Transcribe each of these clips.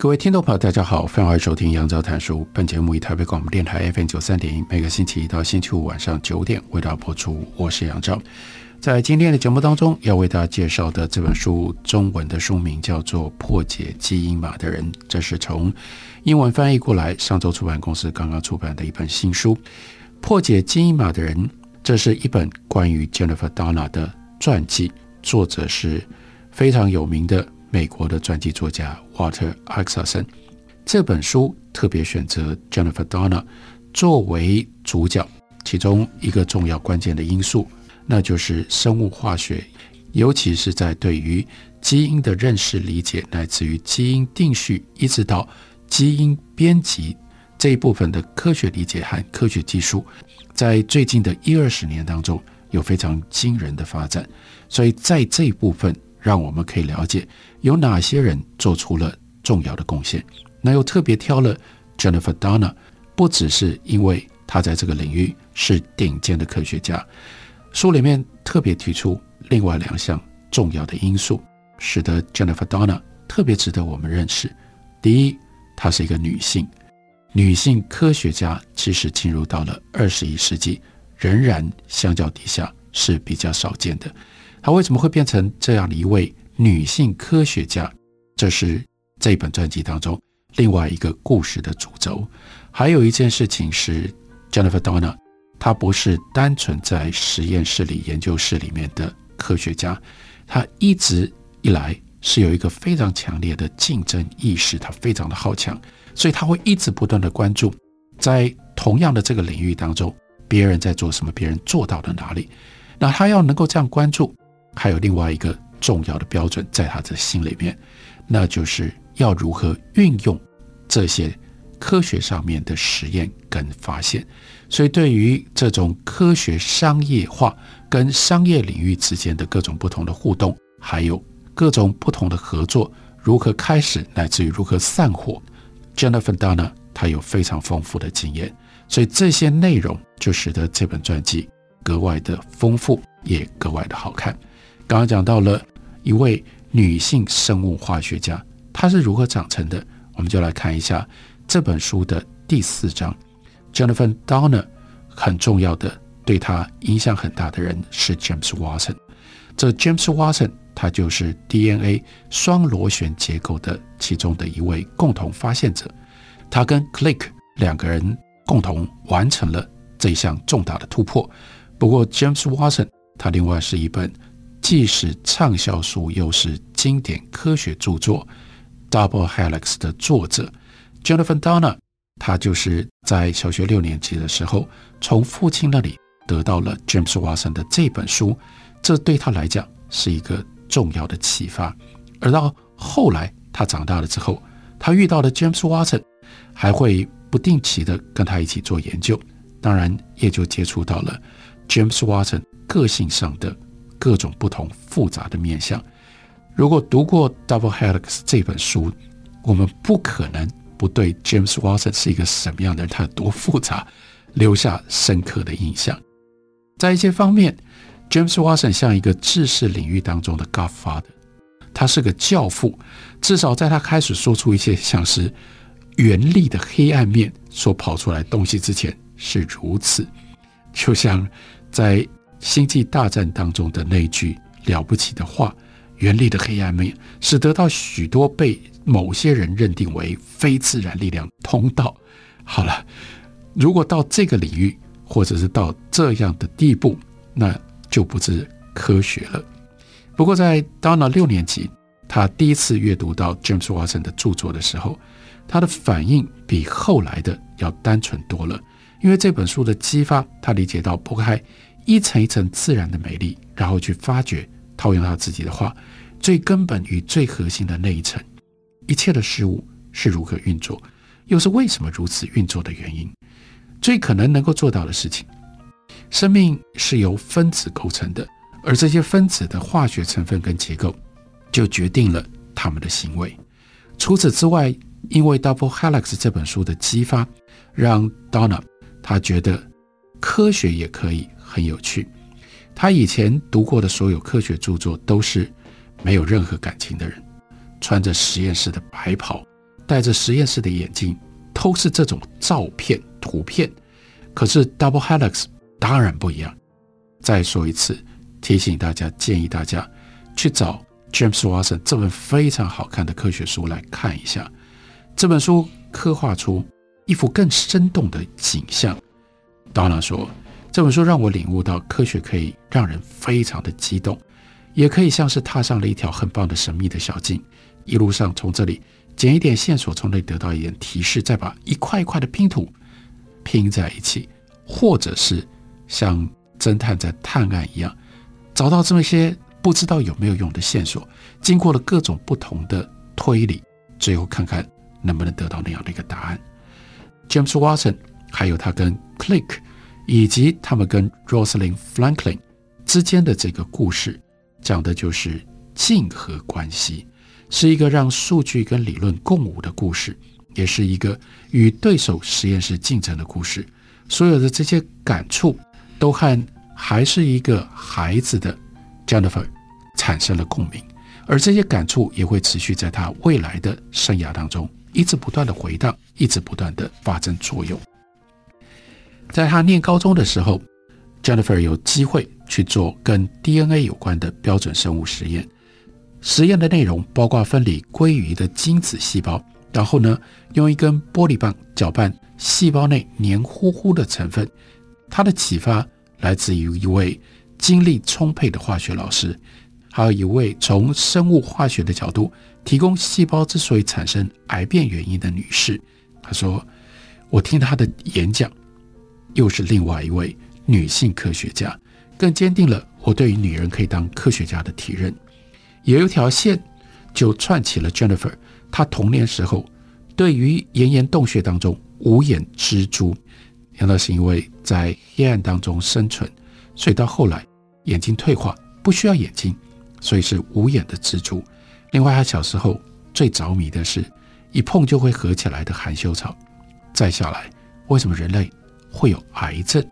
各位听众朋友，大家好，欢迎收听杨照谈书。本节目以台北广播电台 FM 九三点一，每个星期一到星期五晚上九点为大家播出。我是杨照，在今天的节目当中，要为大家介绍的这本书，中文的书名叫做《破解基因码的人》，这是从英文翻译过来，上周出版公司刚刚出版的一本新书。《破解基因码的人》，这是一本关于 Jennifer Doudna 的传记，作者是非常有名的。美国的传记作家 Walter Isaacson 这本书特别选择 Jennifer Doudna 作为主角，其中一个重要关键的因素，那就是生物化学，尤其是在对于基因的认识理解，乃至于基因定序，一直到基因编辑这一部分的科学理解和科学技术，在最近的一二十年当中有非常惊人的发展，所以在这一部分。让我们可以了解有哪些人做出了重要的贡献。那又特别挑了 Jennifer Donna，不只是因为她在这个领域是顶尖的科学家。书里面特别提出另外两项重要的因素，使得 Jennifer Donna 特别值得我们认识。第一，她是一个女性，女性科学家其实进入到了二十一世纪，仍然相较底下是比较少见的。她为什么会变成这样的一位女性科学家？这是这本传记当中另外一个故事的主轴。还有一件事情是，Jennifer Doudna，她不是单纯在实验室里、研究室里面的科学家，她一直以来是有一个非常强烈的竞争意识，她非常的好强，所以她会一直不断的关注，在同样的这个领域当中，别人在做什么，别人做到了哪里。那她要能够这样关注。还有另外一个重要的标准，在他的心里面，那就是要如何运用这些科学上面的实验跟发现。所以，对于这种科学商业化跟商业领域之间的各种不同的互动，还有各种不同的合作，如何开始，乃至于如何散伙，Jennifer Dana 他有非常丰富的经验。所以，这些内容就使得这本传记格外的丰富，也格外的好看。刚刚讲到了一位女性生物化学家，她是如何长成的？我们就来看一下这本书的第四章。Jennifer Doudna 很重要的，对她影响很大的人是 James Watson。这 James Watson 他就是 DNA 双螺旋结构的其中的一位共同发现者。他跟 Crick 两个人共同完成了这一项重大的突破。不过 James Watson 他另外是一本。既是畅销书，又是经典科学著作《Double Helix》的作者 Jennifer Doudna，他就是在小学六年级的时候，从父亲那里得到了 James Watson 的这本书，这对他来讲是一个重要的启发。而到后来，他长大了之后，他遇到了 James Watson，还会不定期的跟他一起做研究，当然也就接触到了 James Watson 个性上的。各种不同复杂的面向。如果读过《Double Helix》这本书，我们不可能不对 James Watson 是一个什么样的人，他有多复杂，留下深刻的印象。在一些方面，James Watson 像一个知识领域当中的 Godfather，他是个教父。至少在他开始说出一些像是原力的黑暗面所跑出来东西之前是如此。就像在星际大战当中的那句了不起的话：“原力的黑暗面使得到许多被某些人认定为非自然力量通道。”好了，如果到这个领域，或者是到这样的地步，那就不是科学了。不过，在 Doudna 六年级，他第一次阅读到 James Watson 的著作的时候，他的反应比后来的要单纯多了，因为这本书的激发，他理解到剥开。一层一层自然的美丽，然后去发掘套用他自己的话，最根本与最核心的那一层，一切的事物是如何运作，又是为什么如此运作的原因，最可能能够做到的事情。生命是由分子构成的，而这些分子的化学成分跟结构，就决定了他们的行为。除此之外，因为《Double Helix》这本书的激发，让 Donna 他觉得科学也可以很有趣。他以前读过的所有科学著作都是没有任何感情的人，穿着实验室的白袍，戴着实验室的眼镜，都是这种照片、图片。可是《Double Helix》当然不一样。再说一次，提醒大家，建议大家去找 James Watson 这本非常好看的科学书来看一下。这本书刻画出一幅更生动的景象。Donna 说：“这本书让我领悟到，科学可以让人非常的激动，也可以像是踏上了一条很棒的神秘的小径。一路上从这里捡一点线索，从那里得到一点提示，再把一块一块的拼图拼在一起，或者是像侦探在探案一样，找到这么些不知道有没有用的线索，经过了各种不同的推理，最后看看。”能不能得到那样的一个答案？James Watson，还有他跟 Crick，以及他们跟 Rosalind Franklin 之间的这个故事，讲的就是竞合关系，是一个让数据跟理论共舞的故事，也是一个与对手实验室竞争的故事。所有的这些感触，都和还是一个孩子的 Jennifer 产生了共鸣，而这些感触也会持续在他未来的生涯当中。一直不断的回荡，一直不断的发生作用。在他念高中的时候，Jennifer 有机会去做跟 DNA 有关的标准生物实验。实验的内容包括分离鲑鱼的精子细胞，然后呢，用一根玻璃棒搅拌细胞内黏糊糊的成分。他的启发来自于一位精力充沛的化学老师，还有一位从生物化学的角度。提供细胞之所以产生癌变原因的女士，她说：“我听她的演讲，又是另外一位女性科学家，更坚定了我对于女人可以当科学家的体认。有一条线就串起了 Jennifer，她童年时候对于岩岩洞穴当中无眼蜘蛛，难道是因为在黑暗当中生存，所以到后来眼睛退化，不需要眼睛，所以是无眼的蜘蛛。”另外，她小时候最着迷的是，一碰就会合起来的含羞草。再下来，为什么人类会有癌症？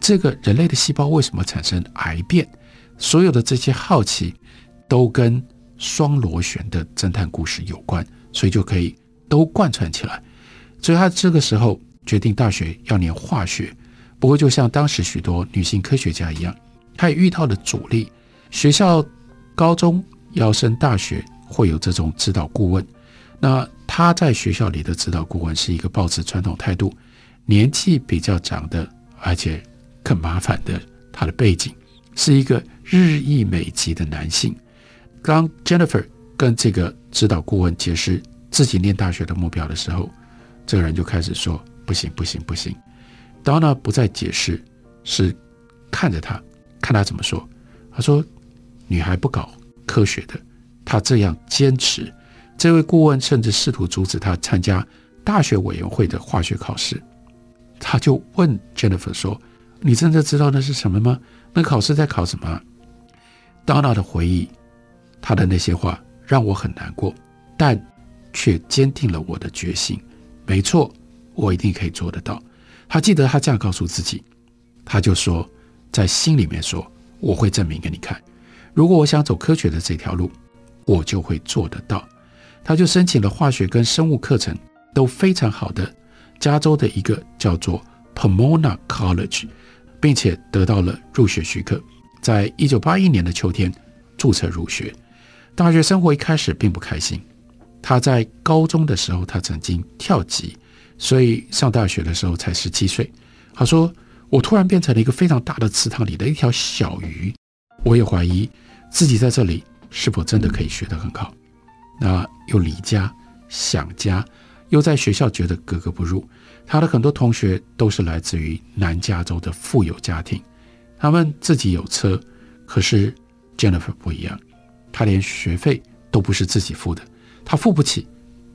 这个人类的细胞为什么产生癌变？所有的这些好奇，都跟双螺旋的侦探故事有关，所以就可以都贯穿起来。所以他这个时候决定大学要念化学。不过，就像当时许多女性科学家一样，她也遇到了阻力。学校高中要升大学。会有这种指导顾问，那他在学校里的指导顾问是一个抱持传统态度、年纪比较长的，而且更麻烦的。他的背景是一个日益美籍的男性。当 Jennifer 跟这个指导顾问解释自己念大学的目标的时候，这个人就开始说：“不行，不行，不行。” Donna 不再解释，是看着他，看他怎么说。他说：“女孩不搞科学的。”他这样坚持，这位顾问甚至试图阻止他参加大学委员会的化学考试。他就问 Jennifer 说：“你真的知道那是什么吗？那考试在考什么？”Donna 的回忆，他的那些话让我很难过，但却坚定了我的决心。没错，我一定可以做得到。他记得他这样告诉自己，他就说，在心里面说：“我会证明给你看，如果我想走科学的这条路。”我就会做得到。他就申请了化学跟生物课程都非常好的加州的一个叫做 Pomona College，并且得到了入学许可。在一九八一年的秋天注册入学。大学生活一开始并不开心。他在高中的时候，他曾经跳级，所以上大学的时候才十七岁。他说：“我突然变成了一个非常大的池塘里的一条小鱼。我也怀疑自己在这里。”是否真的可以学得很好？那又离家想家，又在学校觉得格格不入。他的很多同学都是来自于南加州的富有家庭，他们自己有车，可是 Jennifer 不一样，她连学费都不是自己付的，她付不起。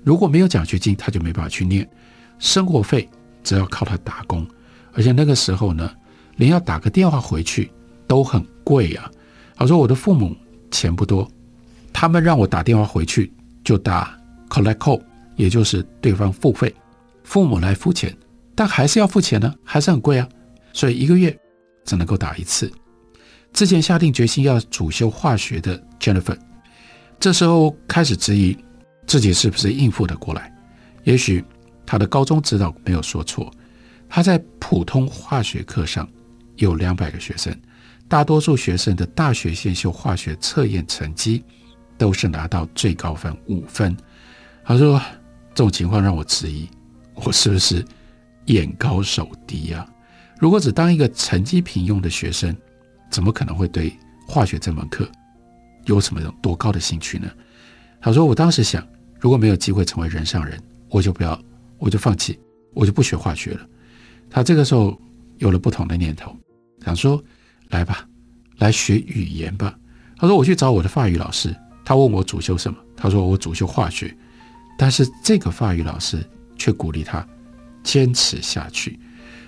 如果没有奖学金，他就没办法去念。生活费只要靠他打工，而且那个时候呢，连要打个电话回去都很贵啊。他说：“我的父母钱不多，他们让我打电话回去就打 collect call，也就是对方付费，父母来付钱，但还是要付钱呢，还是很贵啊。所以一个月只能够打一次。”之前下定决心要主修化学的 Jennifer，这时候开始质疑自己是不是应付得过来。也许他的高中指导没有说错，他在普通化学课上有两百个学生，大多数学生的大学先修化学测验成绩都是拿到最高分五分。他说：“这种情况让我质疑，我是不是眼高手低呀？如果只当一个成绩平庸的学生。”怎么可能会对化学这门课有什么多高的兴趣呢？他说：“我当时想，如果没有机会成为人上人，我就不要，我就放弃，我就不学化学了。”他这个时候有了不同的念头，想说：“来吧，来学语言吧。”他说：“我去找我的法语老师，他问我主修什么，他说我主修化学，但是这个法语老师却鼓励他坚持下去。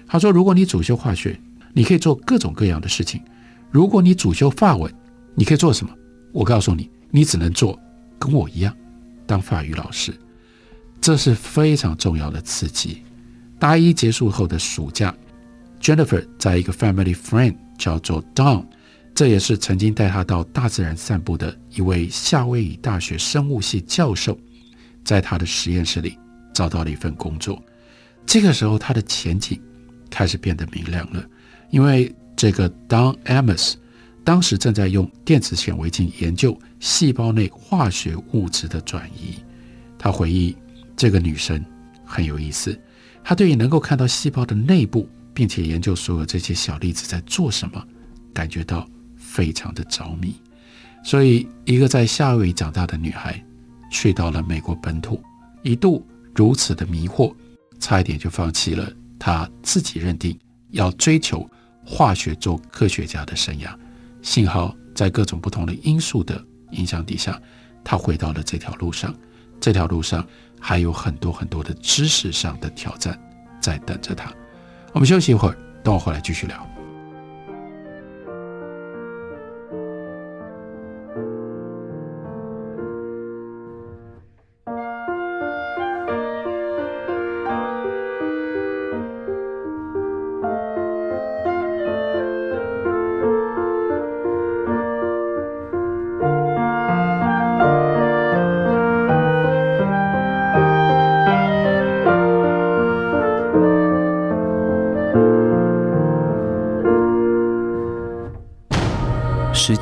他说：‘如果你主修化学，你可以做各种各样的事情。’”如果你主修法文，你可以做什么？我告诉你，你只能做跟我一样，当法语老师。这是非常重要的刺激。大一结束后的暑假，Jennifer 在一个 family friend 叫做 Don，这也是曾经带她到大自然散步的一位夏威夷大学生物系教授，在他的实验室里找到了一份工作。这个时候，他的前景开始变得明亮了，因为。这个 Don Amos 当时正在用电子显微镜研究细胞内化学物质的转移。他回忆，这个女生很有意思，她对于能够看到细胞的内部，并且研究所有这些小粒子在做什么，感觉到非常的着迷。所以，一个在夏威夷长大的女孩，去到了美国本土，一度如此的迷惑，差一点就放弃了他自己认定要追求。化学做科学家的生涯，幸好在各种不同的因素的影响底下，他回到了这条路上。这条路上还有很多很多的知识上的挑战在等着他。我们休息一会儿，等我回来继续聊。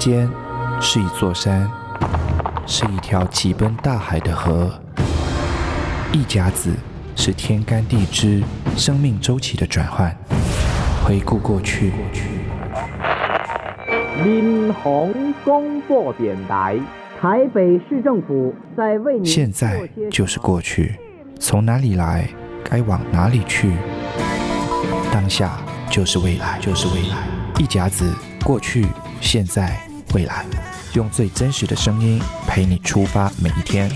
间是一座山，是一条急奔大海的河。一甲子是天干地支、生命周期的转换。回顾过去。民航广播电台，台北市政府在为你。现在就是过去，从哪里来，该往哪里去？当下就是未来，就是未来。一甲子过去。现在，未来，用最真实的声音陪你出发每一天。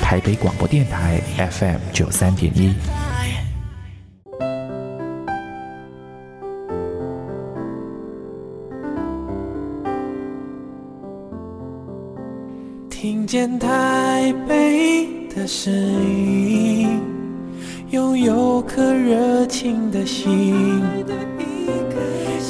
台北广播电台 FM 九三点一。听见台北的声音，拥有颗热情的心，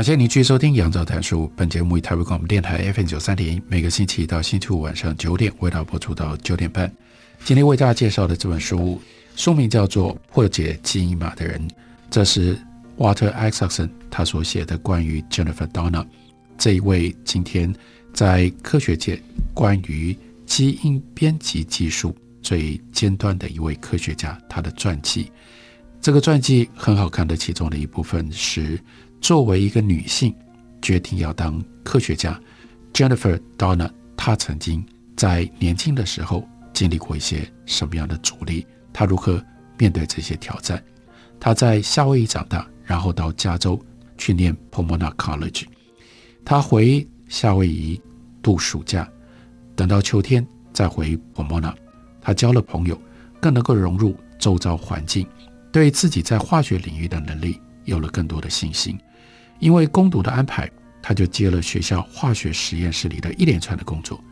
感谢您继续收听《杨照谈书》。本节目以台北广播电台 FM 九三点一，每个星期一到星期五晚上九点，为大家播出到九点半。今天为大家介绍的这本书，书名叫做《破解基因码的人》，这是 Walter Isaacson 他所写的关于 Jennifer Doudna 这一位今天在科学界关于基因编辑技术最尖端的一位科学家，他的传记。这个传记很好看的其中的一部分是，作为一个女性决定要当科学家，Jennifer Doudna，她曾经在年轻的时候经历过一些什么样的阻力？她如何面对这些挑战？她在夏威夷长大，然后到加州去念 Pomona College。她回夏威夷度暑假，等到秋天再回 Pomona。她交了朋友，更能够融入周遭环境。对自己在化学领域的能力有了更多的信心，因为攻读的安排，他就接了学校化学实验室里的一连串的工作。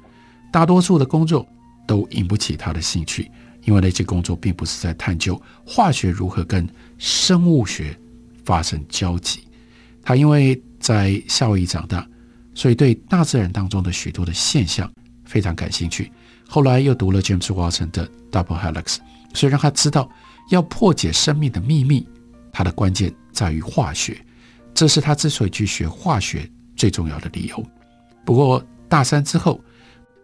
大多数的工作都引不起他的兴趣，因为那些工作并不是在探究化学如何跟生物学发生交集。他因为在夏威夷长大，所以对大自然当中的许多的现象非常感兴趣。后来又读了 James Watson 的 Double Helix，所以让他知道。要破解生命的秘密，它的关键在于化学，这是他之所以去学化学最重要的理由。不过大三之后，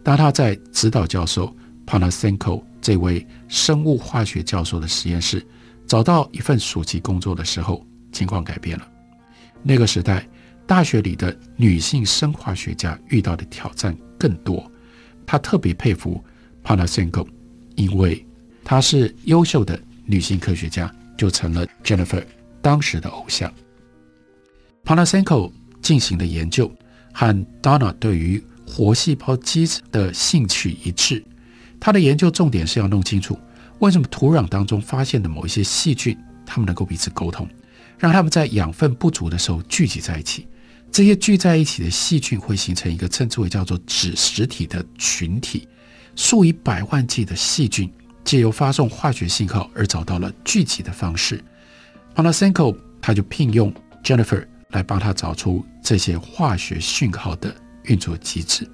当他在指导教授 Panasenko 这位生物化学教授的实验室找到一份暑期工作的时候，情况改变了。那个时代，大学里的女性生化学家遇到的挑战更多。他特别佩服 Panasenko，因为她是优秀的。女性科学家就成了 Jennifer 当时的偶像。Panasenko 进行的研究和 Doudna 对于活细胞机制的兴趣一致。他的研究重点是要弄清楚为什么土壤当中发现的某一些细菌，它们能够彼此沟通，让它们在养分不足的时候聚集在一起。这些聚在一起的细菌会形成一个称之为叫做子实体的群体，数以百万计的细菌。借由发送化学信号而找到了聚集的方式。Panasenko 他就聘用 Jennifer 来帮他找出这些化学讯号的运作机制。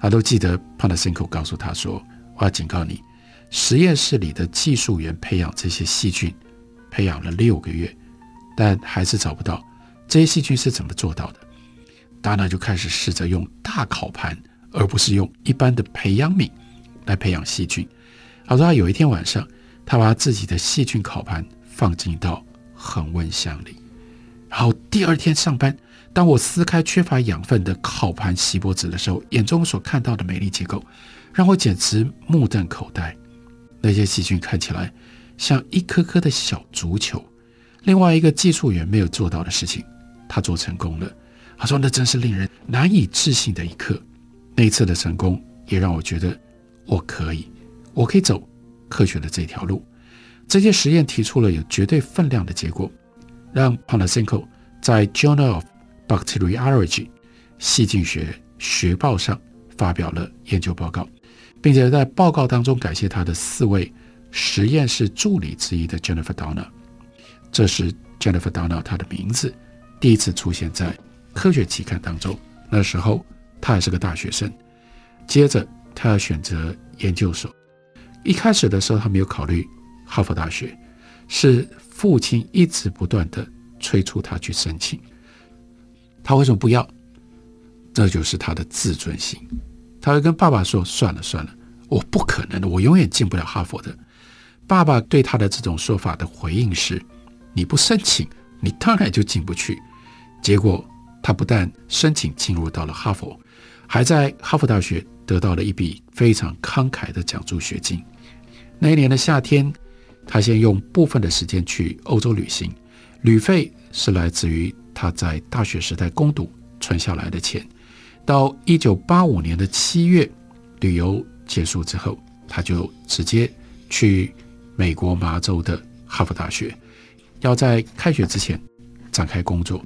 他都记得 Panasenko 告诉他说：“我要警告你，实验室里的技术员培养这些细菌，培养了六个月，但还是找不到这些细菌是怎么做到的。”达娜就开始试着用大烤盘，而不是用一般的培养皿来培养细菌。他说：“他有一天晚上，他把自己的细菌烤盘放进到恒温箱里，然后第二天上班，当我撕开缺乏养分的烤盘锡箔纸的时候，眼中所看到的美丽结构让我简直目瞪口呆。那些细菌看起来像一颗颗的小足球。另外一个技术员没有做到的事情，他做成功了。他说：‘那真是令人难以置信的一刻。’那一次的成功也让我觉得我可以。”我可以走科学的这条路。这些实验提出了有绝对分量的结果，让 Panasenko 在 Journal of Bacteriology 细菌学学报上发表了研究报告，并且在报告当中感谢他的四位实验室助理之一的 Jennifer Donner。这是 Jennifer Donner 她的名字第一次出现在科学期刊当中。那时候他还是个大学生。接着他要选择研究所。一开始的时候，他没有考虑哈佛大学，是父亲一直不断地催促他去申请。他为什么不要？这就是他的自尊心。他会跟爸爸说：“算了算了，我不可能的，我永远进不了哈佛的。”爸爸对他的这种说法的回应是：“你不申请，你当然就进不去。”结果他不但申请进入到了哈佛，还在哈佛大学得到了一笔非常慷慨的奖助学金。那一年的夏天，他先用部分的时间去欧洲旅行，旅费是来自于他在大学时代攻读存下来的钱。到一九八五年的七月，旅游结束之后，他就直接去美国麻州的哈佛大学，要在开学之前展开工作。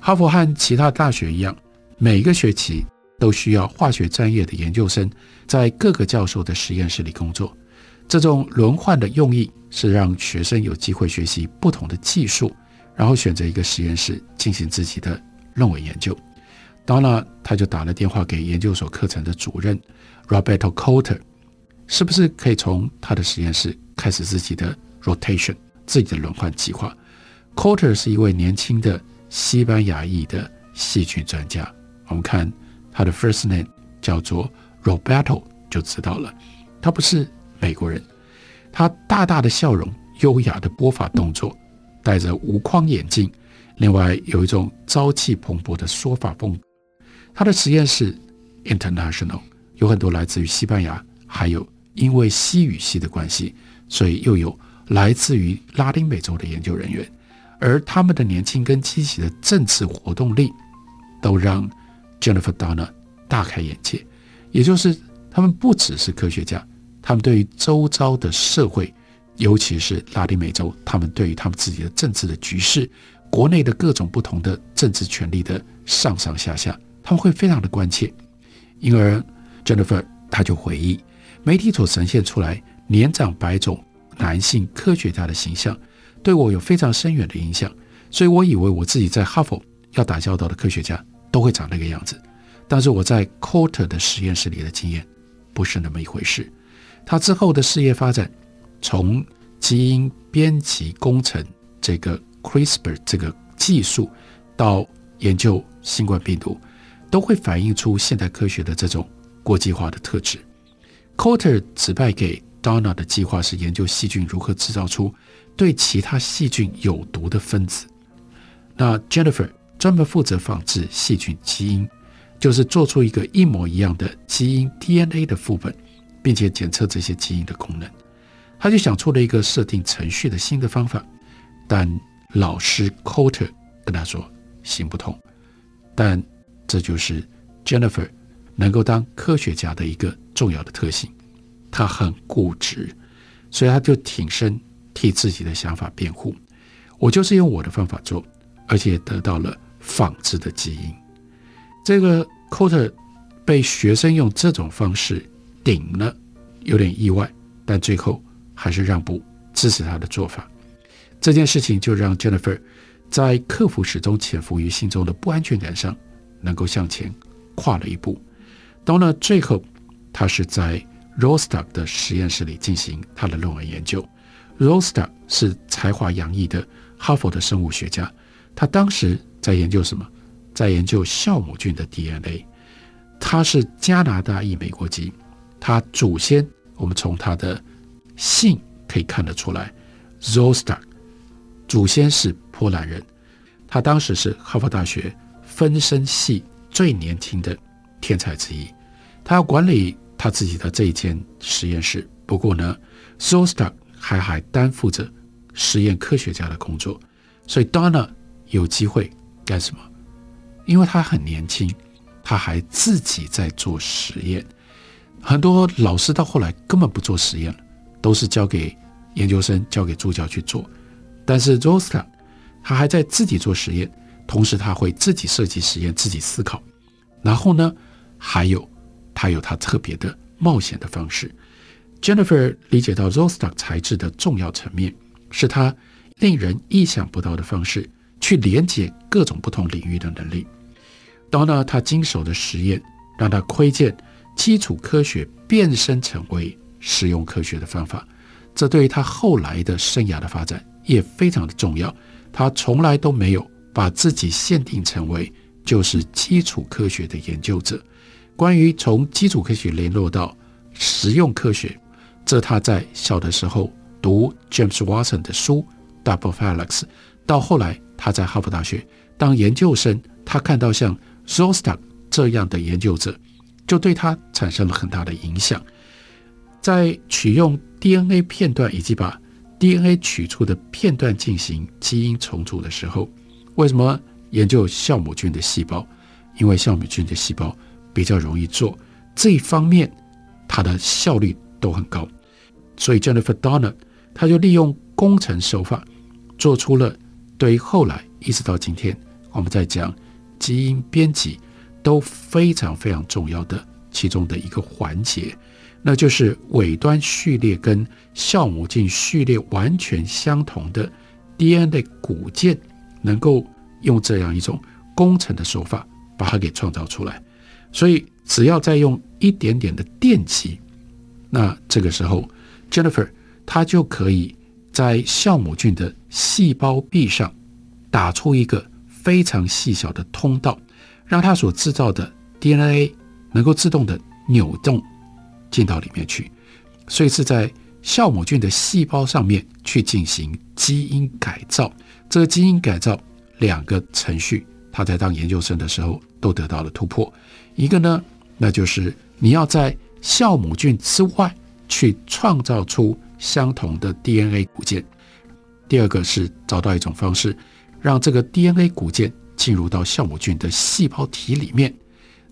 哈佛和其他大学一样，每个学期都需要化学专业的研究生在各个教授的实验室里工作。这种轮换的用意是让学生有机会学习不同的技术，然后选择一个实验室进行自己的论文研究。当然，他就打了电话给研究所课程的主任 Roberto Cotter，是不是可以从他的实验室开始自己的 rotation，自己的轮换计划？Cotter 是一位年轻的西班牙裔的细菌专家。我们看他的 first name 叫做 Roberto，就知道了，他不是美国人。他大大的笑容，优雅的拨法动作，戴着无框眼镜，另外有一种朝气蓬勃的说法风。他的实验室 international，有很多来自于西班牙，还有因为西语系的关系，所以又有来自于拉丁美洲的研究人员。而他们的年轻跟积极的政治活动力，都让 Jennifer Doudna 大开眼界。也就是他们不只是科学家，他们对于周遭的社会，尤其是拉丁美洲，他们对于他们自己的政治的局势、国内的各种不同的政治权力的上上下下，他们会非常的关切。因而 Jennifer 他就回忆，媒体所呈现出来年长白种男性科学家的形象。对我有非常深远的影响，所以我以为我自己在哈佛要打交道的科学家都会长那个样子。但是我在 Coulter 的实验室里的经验不是那么一回事。他之后的事业发展，从基因编辑工程这个 CRISPR 这个技术，到研究新冠病毒，都会反映出现代科学的这种国际化的特质。Coulter 指派给 Donna 的计划是研究细菌如何制造出。对其他细菌有毒的分子，那 Jennifer 专门负责仿制细菌基因，就是做出一个一模一样的基因 DNA 的副本，并且检测这些基因的功能。他就想出了一个设定程序的新的方法，但老师 Coulter 跟他说行不通。但这就是 Jennifer 能够当科学家的一个重要的特性，他很固执，所以他就挺身。替自己的想法辩护，我就是用我的方法做，而且得到了仿制的基因。这个 Coulter 被学生用这种方式顶了，有点意外，但最后还是让步，支持他的做法。这件事情就让 Jennifer 在克服始终潜伏于心中的不安全感上，能够向前跨了一步。到了最后，他是在 Rostock 的实验室里进行他的论文研究。Rostock 是才华洋溢的哈佛的生物学家，他当时在研究什么？在研究酵母菌的 DNA。他是加拿大裔美国籍，他祖先我们从他的姓可以看得出来，Rostock 祖先是波兰人。他当时是哈佛大学分身系最年轻的天才之一，他要管理他自己的这一间实验室。不过呢，Rostock 还还担负着实验科学家的工作，所以 Donna 有机会干什么？因为他很年轻，他还自己在做实验。很多老师到后来根本不做实验了，都是交给研究生、交给助教去做。但是 Rostock 他还在自己做实验，同时他会自己设计实验、自己思考。然后呢，还有他有他特别的冒险的方式。Jennifer 理解到 Rostock 材质的重要层面，是他令人意想不到的方式去连接各种不同领域的能力。到那他经手的实验，让他窥见基础科学变身成为实用科学的方法，这对于他后来的生涯的发展也非常的重要。他从来都没有把自己限定成为就是基础科学的研究者。关于从基础科学联络到实用科学。这他在小的时候读 James Watson 的书《Double Helix》，到后来他在哈佛大学当研究生，他看到像 Rostock 这样的研究者，就对他产生了很大的影响。在取用 DNA 片段以及把 DNA 取出的片段进行基因重组的时候，为什么研究酵母菌的细胞？因为酵母菌的细胞比较容易做，这一方面它的效率都很高。所以 Jennifer Doudna，他就利用工程手法，做出了对于后来一直到今天我们在讲基因编辑都非常非常重要的其中的一个环节，那就是尾端序列跟酵母菌序列完全相同的 DNA 骨件，能够用这样一种工程的手法把它给创造出来。所以只要再用一点点的电极，那这个时候。Jennifer，她就可以在酵母菌的细胞壁上打出一个非常细小的通道，让它所制造的 DNA 能够自动的扭动进到里面去，所以是在酵母菌的细胞上面去进行基因改造。这个基因改造两个程序，他在当研究生的时候都得到了突破。一个呢，那就是你要在酵母菌之外去创造出相同的 DNA 骨件；第二个是找到一种方式，让这个 DNA 骨件进入到酵母菌的细胞体里面。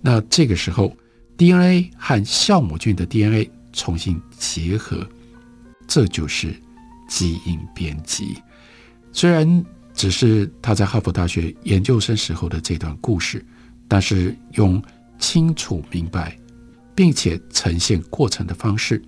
那这个时候，DNA 和酵母菌的 DNA 重新结合，这就是基因编辑。虽然只是他在哈佛大学研究生时候的这段故事，但是用清楚明白并且呈现过程的方式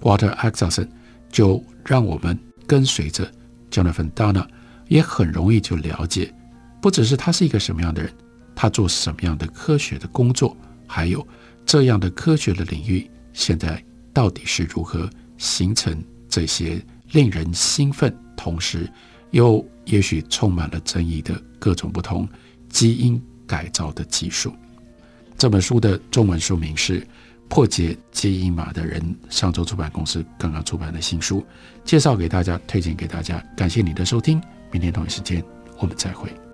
，Walter Isaacson 就让我们跟随着 Jonathan Dana，也很容易就了解，不只是他是一个什么样的人，他做什么样的科学的工作，还有这样的科学的领域现在到底是如何形成这些令人兴奋，同时。又也许充满了争议的各种不同基因改造的技术。这本书的中文书名是《破解基因码的人》，上周出版公司刚刚出版的新书，介绍给大家，推荐给大家。感谢你的收听，明天同一时间我们再会。